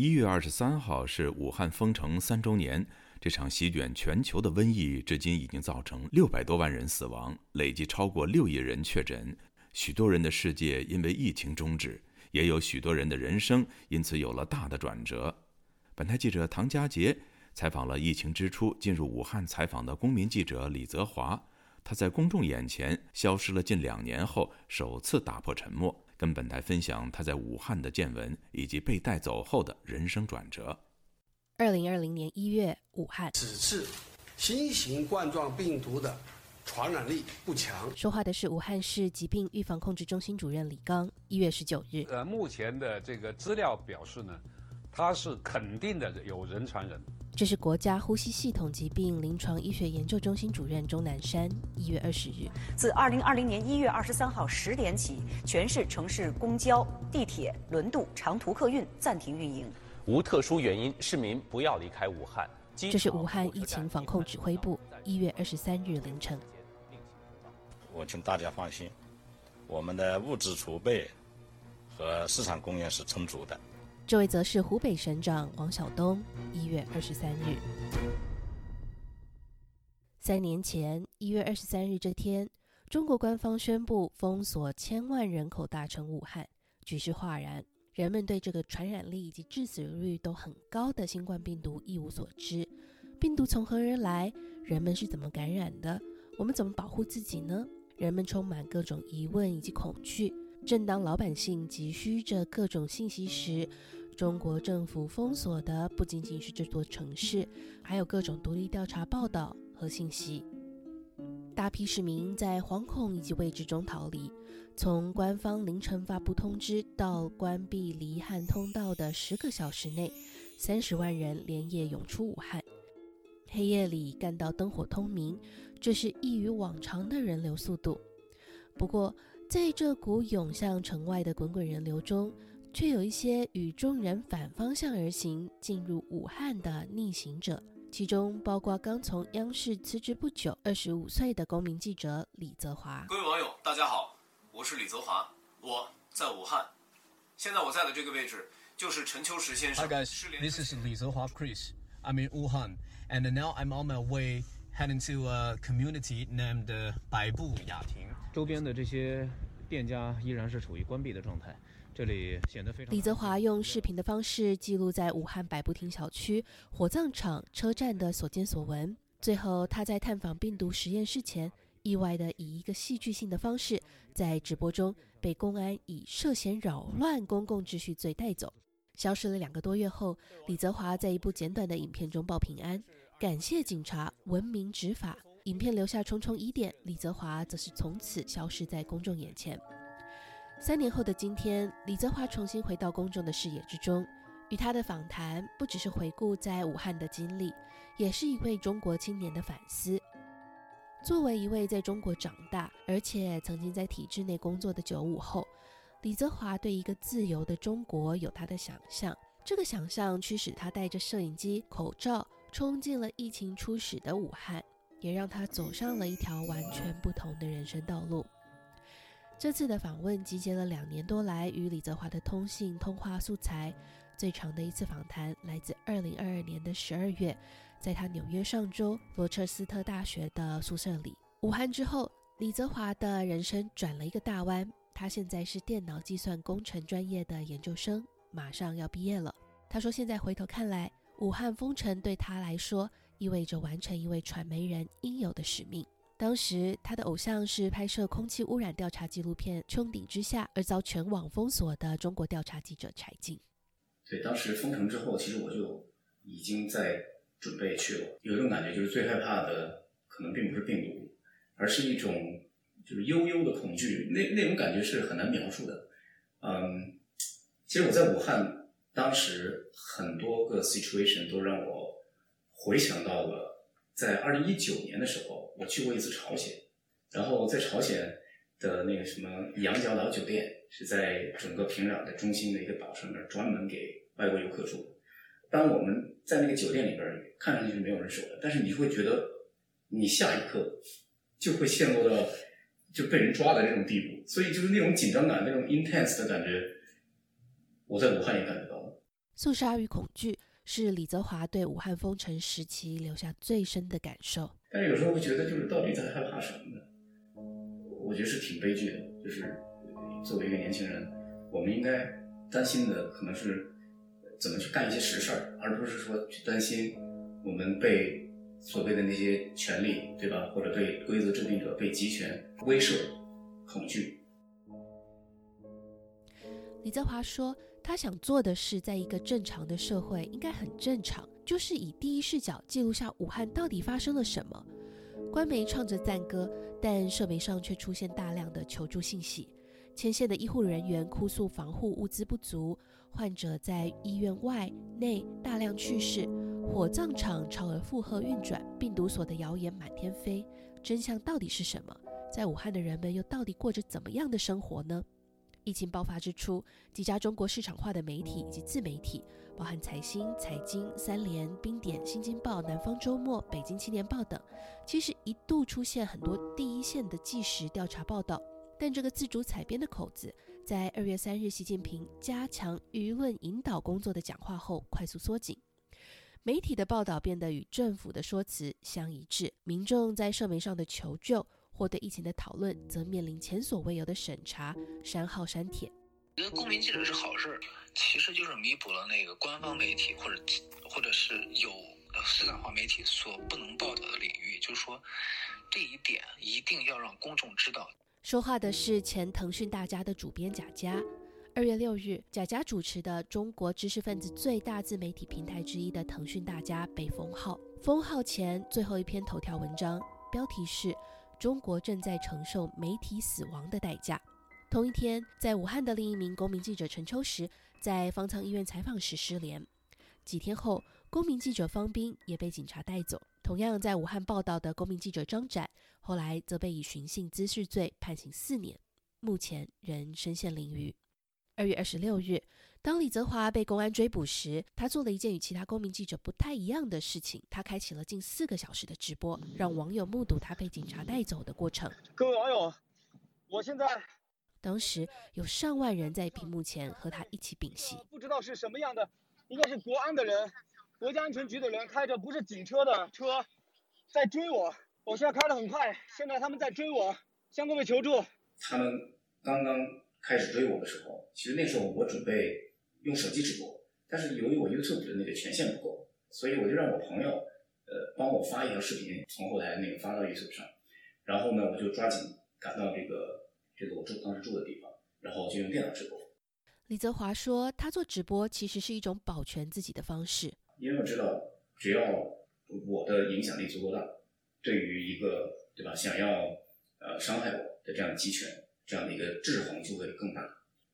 一月二十三号是武汉封城三周年，这场席卷全球的瘟疫至今已经造成六百多万人死亡，累计超过六亿人确诊，许多人的世界因为疫情终止，也有许多人的人生因此有了大的转折。本台记者唐佳杰采访了疫情之初进入武汉采访的公民记者李泽华，他在公众眼前消失了近两年后，首次打破沉默。跟本台分享他在武汉的见闻，以及被带走后的人生转折。二零二零年一月，武汉此次新型冠状病毒的传染力不强。说话的是武汉市疾病预防控制中心主任李刚。一月十九日，呃，目前的这个资料表示呢，它是肯定的有人传人。这是国家呼吸系统疾病临床医学研究中心主任钟南山。一月二十日，自二零二零年一月二十三号十点起，全市城市公交、地铁、轮渡、长途客运暂停运营。无特殊原因，市民不要离开武汉。这是武汉疫情防控指挥部一月二十三日凌晨。我请大家放心，我们的物资储备和市场供应是充足的。这位则是湖北省长王晓东。一月二十三日，三年前一月二十三日这天，中国官方宣布封锁千万人口大城武汉，局势哗然。人们对这个传染力以及致死率都很高的新冠病毒一无所知。病毒从何而来？人们是怎么感染的？我们怎么保护自己呢？人们充满各种疑问以及恐惧。正当老百姓急需着各种信息时，中国政府封锁的不仅仅是这座城市，还有各种独立调查报道和信息。大批市民在惶恐以及未知中逃离。从官方凌晨发布通知到关闭离汉通道的十个小时内，三十万人连夜涌出武汉。黑夜里干到灯火通明，这是异于往常的人流速度。不过，在这股涌向城外的滚滚人流中，却有一些与众人反方向而行，进入武汉的逆行者，其中包括刚从央视辞职不久、二十五岁的公民记者李泽华。各位网友，大家好，我是李泽华，我在武汉。现在我在的这个位置就是陈秋实先生。Hi guys, this is 李泽华 Chris. I'm in Wuhan, and now I'm on my way heading to a community named 百步雅亭。周边的这些店家依然是处于关闭的状态。这里显得非常。李泽华用视频的方式记录在武汉百步亭小区、火葬场、车站的所见所闻。最后，他在探访病毒实验室前，意外的以一个戏剧性的方式，在直播中被公安以涉嫌扰乱公共秩序罪带走。消失了两个多月后，李泽华在一部简短的影片中报平安，感谢警察文明执法。影片留下重重疑点，李泽华则是从此消失在公众眼前。三年后的今天，李泽华重新回到公众的视野之中。与他的访谈，不只是回顾在武汉的经历，也是一位中国青年的反思。作为一位在中国长大，而且曾经在体制内工作的九五后，李泽华对一个自由的中国有他的想象。这个想象驱使他带着摄影机、口罩，冲进了疫情初始的武汉，也让他走上了一条完全不同的人生道路。这次的访问集结了两年多来与李泽华的通信通话素材，最长的一次访谈来自二零二二年的十二月，在他纽约上州罗彻斯特大学的宿舍里。武汉之后，李泽华的人生转了一个大弯，他现在是电脑计算工程专业的研究生，马上要毕业了。他说，现在回头看来，武汉封城对他来说意味着完成一位传媒人应有的使命。当时他的偶像是拍摄空气污染调查纪录片《穹顶之下》而遭全网封锁的中国调查记者柴静。对，当时封城之后，其实我就已经在准备去了。有一种感觉，就是最害怕的可能并不是病毒，而是一种就是悠悠的恐惧。那那种感觉是很难描述的。嗯，其实我在武汉，当时很多个 situation 都让我回想到了。在二零一九年的时候，我去过一次朝鲜，然后在朝鲜的那个什么羊角岛酒店，是在整个平壤的中心的一个岛上面，专门给外国游客住。当我们在那个酒店里边，看上去是没有人守的，但是你会觉得，你下一刻就会陷入到就被人抓的那种地步，所以就是那种紧张感，那种 intense 的感觉，我在武汉也感觉到了。肃杀与恐惧是李泽华对武汉封城时期留下最深的感受。但是有时候会觉得，就是到底在害怕什么呢？我觉得是挺悲剧的。就是作为一个年轻人，我们应该担心的可能是怎么去干一些实事儿，而不是说去担心我们被所谓的那些权利，对吧？或者对规则制定者、被集权威慑、恐惧。李泽华说，他想做的是，在一个正常的社会，应该很正常，就是以第一视角记录下武汉到底发生了什么。官媒唱着赞歌，但社媒上却出现大量的求助信息。前线的医护人员哭诉防护物资不足，患者在医院外内大量去世，火葬场超额负荷运转，病毒所的谣言满天飞。真相到底是什么？在武汉的人们又到底过着怎么样的生活呢？疫情爆发之初，几家中国市场化的媒体以及自媒体，包含财新、财经、三联、冰点、新京报、南方周末、北京青年报等，其实一度出现很多第一线的纪实调查报道。但这个自主采编的口子，在二月三日习近平加强舆论引导工作的讲话后快速缩紧，媒体的报道变得与政府的说辞相一致，民众在社媒上的求救。或对疫情的讨论，则面临前所未有的审查、删号、删帖。觉得公民记者是好事，其实就是弥补了那个官方媒体或者或者是有市场化媒体所不能报道的领域。就是说，这一点一定要让公众知道。说话的是前腾讯大家的主编贾佳。二月六日，贾佳主持的中国知识分子最大自媒体平台之一的腾讯大家被封号。封号前最后一篇头条文章，标题是。中国正在承受媒体死亡的代价。同一天，在武汉的另一名公民记者陈秋实在方舱医院采访时失联。几天后，公民记者方斌也被警察带走。同样在武汉报道的公民记者张展，后来则被以寻衅滋事罪判刑四年，目前仍身陷囹圄。二月二十六日。当李泽华被公安追捕时，他做了一件与其他公民记者不太一样的事情。他开启了近四个小时的直播，让网友目睹他被警察带走的过程。各位网友，我现在……当时有上万人在屏幕前和他一起屏息。不知道是什么样的，应该是国安的人、国家安全局的人开着不是警车的车在追我。我现在开得很快，现在他们在追我，向各位求助。他们刚刚开始追我的时候，其实那时候我准备。用手机直播，但是由于我 YouTube 的那个权限不够，所以我就让我朋友，呃，帮我发一条视频，从后台那个发到 YouTube 上。然后呢，我就抓紧赶到这个这个我住当时住的地方，然后就用电脑直播。李泽华说，他做直播其实是一种保全自己的方式，因为我知道，只要我的影响力足够大，对于一个对吧想要呃伤害我的这样的集权这样的一个制衡就会更大。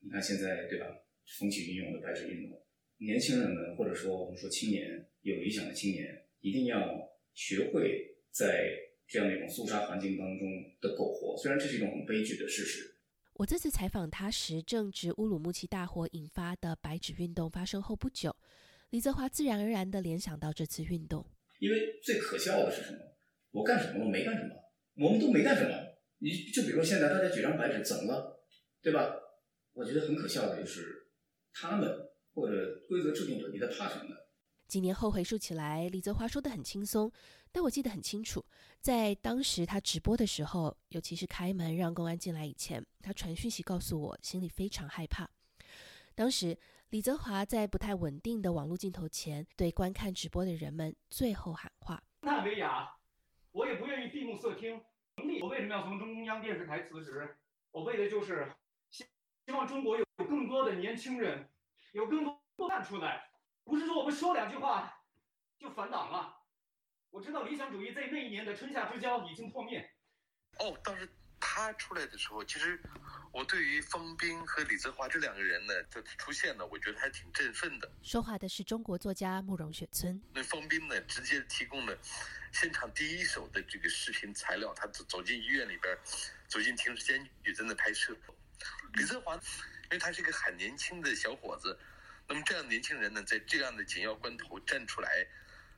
你看现在对吧？风起云涌的白纸运动，年轻人们或者说我们说青年有理想的青年，一定要学会在这样的一种肃杀环境当中的苟活。虽然这是一种很悲剧的事实。我这次采访他时，正值乌鲁木齐大火引发的白纸运动发生后不久，李泽华自然而然地联想到这次运动。因为最可笑的是什么？我干什么了？没干什么，我们都没干什么。你就比如说现在大家举张白纸怎么了？对吧？我觉得很可笑的就是。他们或者规则制定者，你在怕什么呢？几年后回溯起来，李泽华说的很轻松，但我记得很清楚，在当时他直播的时候，尤其是开门让公安进来以前，他传讯息告诉我，心里非常害怕。当时李泽华在不太稳定的网络镜头前，对观看直播的人们最后喊话：“纳维亚，我也不愿意闭目塞听。我为什么要从中央电视台辞职？我为的就是希希望中国有。”更多的年轻人，有更多站出来，不是说我们说两句话就反党了。我知道理想主义在那一年的春夏之交已经破灭。哦，当时他出来的时候，其实我对于方斌和李泽华这两个人呢的出现呢，我觉得还挺振奋的。说话的是中国作家慕容雪村。那方斌呢，直接提供了现场第一手的这个视频材料，他走走进医院里边，走进停尸间狱在那拍摄。李泽华。因为他是一个很年轻的小伙子，那么这样年轻人呢，在这样的紧要关头站出来，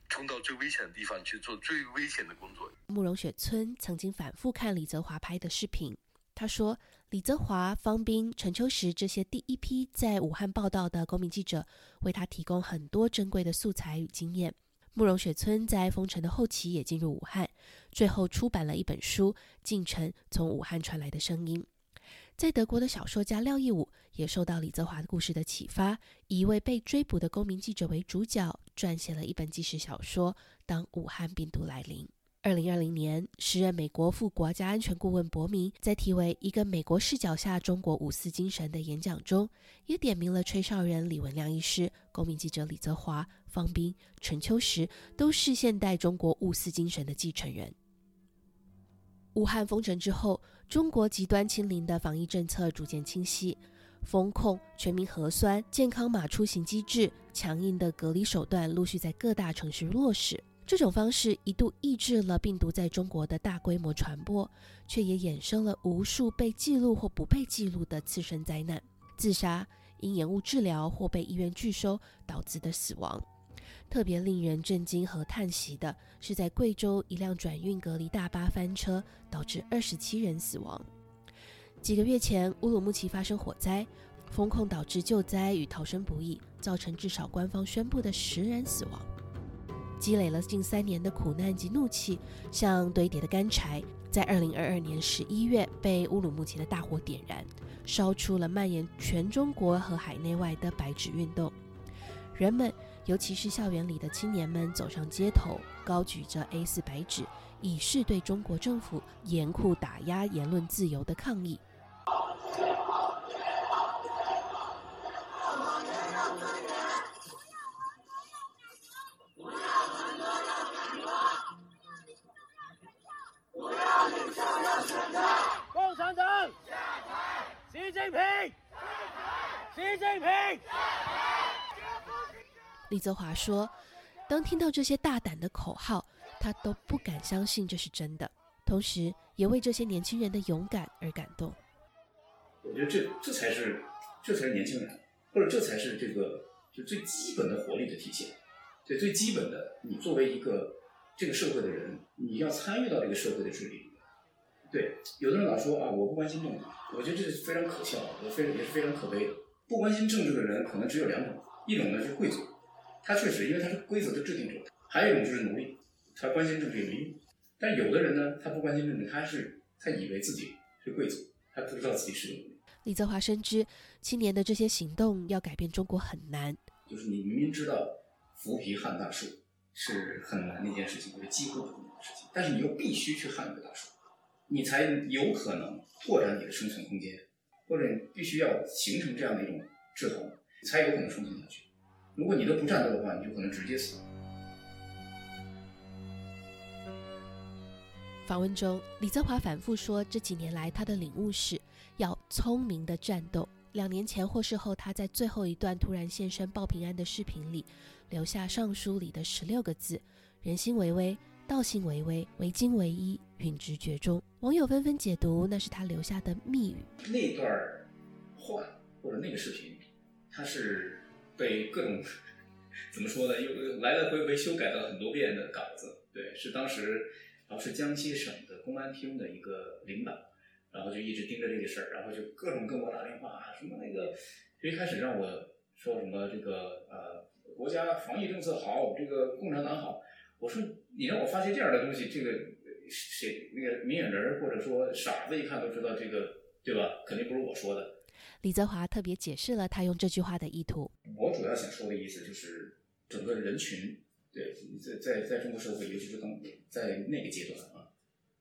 冲到最危险的地方去做最危险的工作。慕容雪村曾经反复看李泽华拍的视频，他说李泽华、方斌、陈秋实这些第一批在武汉报道的公民记者，为他提供很多珍贵的素材与经验。慕容雪村在封城的后期也进入武汉，最后出版了一本书《进城：从武汉传来的声音》。在德国的小说家廖义武也受到李泽华的故事的启发，以一位被追捕的公民记者为主角，撰写了一本纪实小说《当武汉病毒来临》。二零二零年，时任美国副国家安全顾问伯明在题为《一个美国视角下中国五四精神》的演讲中，也点名了吹哨人李文亮医师、公民记者李泽华、方斌、陈秋实，都是现代中国五四精神的继承人。武汉封城之后，中国极端清零的防疫政策逐渐清晰，风控、全民核酸、健康码出行机制、强硬的隔离手段陆续在各大城市落实。这种方式一度抑制了病毒在中国的大规模传播，却也衍生了无数被记录或不被记录的次生灾难：自杀、因延误治疗或被医院拒收导致的死亡。特别令人震惊和叹息的是，在贵州一辆转运隔离大巴翻车，导致二十七人死亡。几个月前，乌鲁木齐发生火灾，风控导致救灾与逃生不易，造成至少官方宣布的十人死亡。积累了近三年的苦难及怒气，像堆叠的干柴，在二零二二年十一月被乌鲁木齐的大火点燃，烧出了蔓延全中国和海内外的白纸运动。人们，尤其是校园里的青年们，走上街头，高举着 A4 白纸，以示对中国政府严酷打压言论自由的抗议。习近平。李泽华说：“当听到这些大胆的口号，他都不敢相信这是真的，同时也为这些年轻人的勇敢而感动。我觉得这这才是，这才是年轻人，或者这才是这个就最基本的活力的体现。对，最基本的，你作为一个这个社会的人，你要参与到这个社会的治理。”对，有的人老说啊，我不关心政治，我觉得这是非常可笑，我非也是非常可悲的。不关心政治的人可能只有两种，一种呢是贵族，他确实因为他是规则的制定者；还有一种就是奴隶，他关心政治也没用。但有的人呢，他不关心政治，他是他以为自己是贵族，他不知道自己是奴隶。李泽华深知青年的这些行动要改变中国很难，就是你明明知道扶贫撼大树是很难的一件事情，或者几乎不可能的事情，但是你又必须去撼这个大树。你才有可能拓展你的生存空间，或者你必须要形成这样的一种制衡，才有可能生存下去。如果你都不战斗的话，你就可能直接死。访问中，李泽华反复说，这几年来他的领悟是要聪明的战斗。两年前获释后，他在最后一段突然现身报平安的视频里，留下上书里的十六个字：人心为微。道心为微，为精为一，允直觉中。网友纷纷解读，那是他留下的密语。那段话或者那个视频，它是被各种 怎么说呢？又来来回回修改了很多遍的稿子。对，是当时然后是江西省的公安厅的一个领导，然后就一直盯着这个事儿，然后就各种跟我打电话，什么那个就一开始让我说什么这个呃国家防疫政策好，这个共产党好。我说你让我发些这样的东西，这个谁那个明眼人或者说傻子一看都知道这个对吧？肯定不是我说的。李泽华特别解释了他用这句话的意图。我主要想说的意思就是，整个人群对在在在中国社会，尤其是刚在那个阶段啊，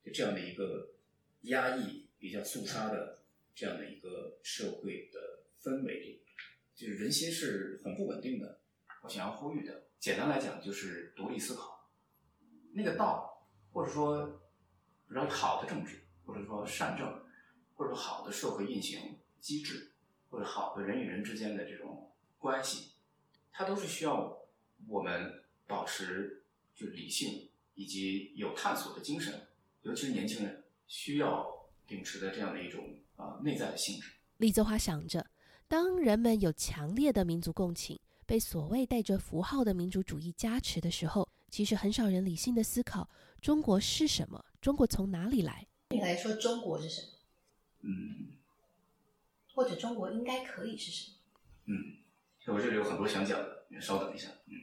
就这样的一个压抑、比较肃杀的这样的一个社会的氛围里，就是人心是很不稳定的。我想要呼吁的，简单来讲就是独立思考。那个道，或者说，比如好的政治，或者说善政，或者说好的社会运行机制，或者好的人与人之间的这种关系，它都是需要我们保持就理性以及有探索的精神，尤其是年轻人需要秉持的这样的一种啊内在的性质。李泽华想着，当人们有强烈的民族共情，被所谓带着符号的民族主义加持的时候。其实很少人理性的思考中国是什么，中国从哪里来？你来说中国是什么？嗯，或者中国应该可以是什么？嗯，我这里有很多想讲的，你稍等一下。嗯，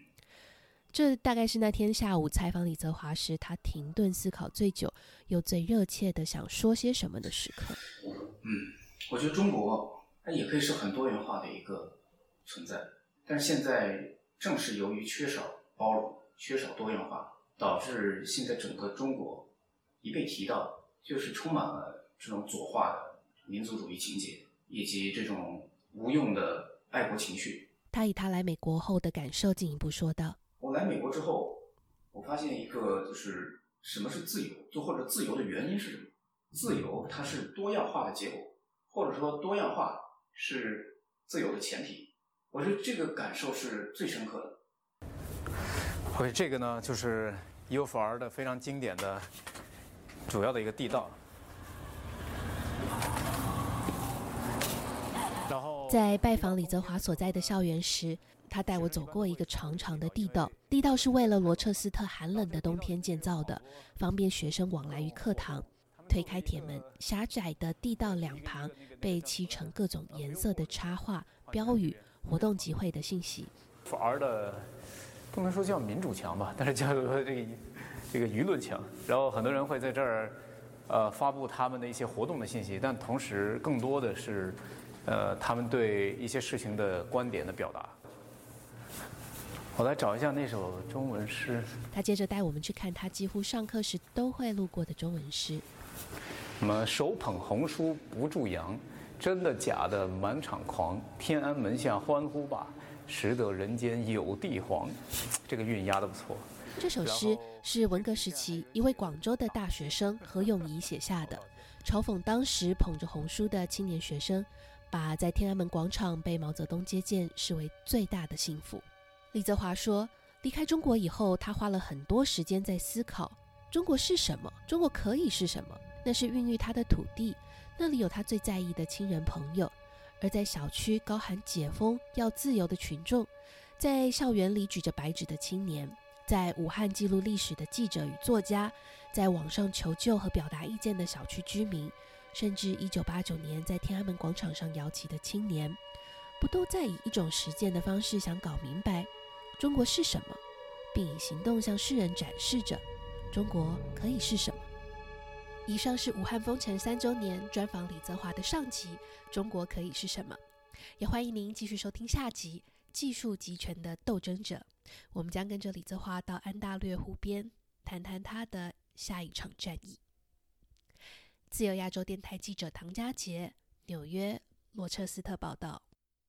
这大概是那天下午采访李泽华时，他停顿思考最久又最热切的想说些什么的时刻。嗯，我觉得中国它也可以是很多元化的一个存在，但是现在正是由于缺少包容、缺少多样化，导致现在整个中国一被提到，就是充满了这种左化的民族主义情节，以及这种无用的爱国情绪。他以他来美国后的感受进一步说道：“我来美国之后，我发现一个就是什么是自由，就或者自由的原因是什么？自由它是多样化的结果，或者说多样化是自由的前提。我觉得这个感受是最深刻的。OK，这个呢就是 UFR 的非常经典的主要的一个地道。然后在拜访李泽华所在的校园时，他带我走过一个长长的地道。地道是为了罗彻斯特寒冷的冬天建造的，方便学生往来于课堂。推开铁门，狭窄的地道两旁被漆成各种颜色的插画、标语、活动集会的信息。UFR 的不能说叫民主强吧，但是叫做这个这个舆论强。然后很多人会在这儿呃发布他们的一些活动的信息，但同时更多的是呃他们对一些事情的观点的表达。我来找一下那首中文诗。他接着带我们去看他几乎上课时都会路过的中文诗。什么手捧红书不住扬，真的假的满场狂，天安门下欢呼吧，识得人间有地皇。这个韵押的不错。这首诗是文革时期一位广州的大学生何永仪写下的，嘲讽当时捧着红书的青年学生，把在天安门广场被毛泽东接见视为最大的幸福。李泽华说，离开中国以后，他花了很多时间在思考中国是什么，中国可以是什么。那是孕育他的土地，那里有他最在意的亲人朋友。而在小区高喊解封、要自由的群众，在校园里举着白纸的青年，在武汉记录历史的记者与作家，在网上求救和表达意见的小区居民，甚至1989年在天安门广场上摇旗的青年，不都在以一种实践的方式想搞明白中国是什么，并以行动向世人展示着中国可以是什么？以上是武汉封城三周年专访李泽华的上集，中国可以是什么？也欢迎您继续收听下集《技术集权的斗争者》，我们将跟着李泽华到安大略湖边，谈谈他的下一场战役。自由亚洲电台记者唐佳杰，纽约罗彻斯特报道。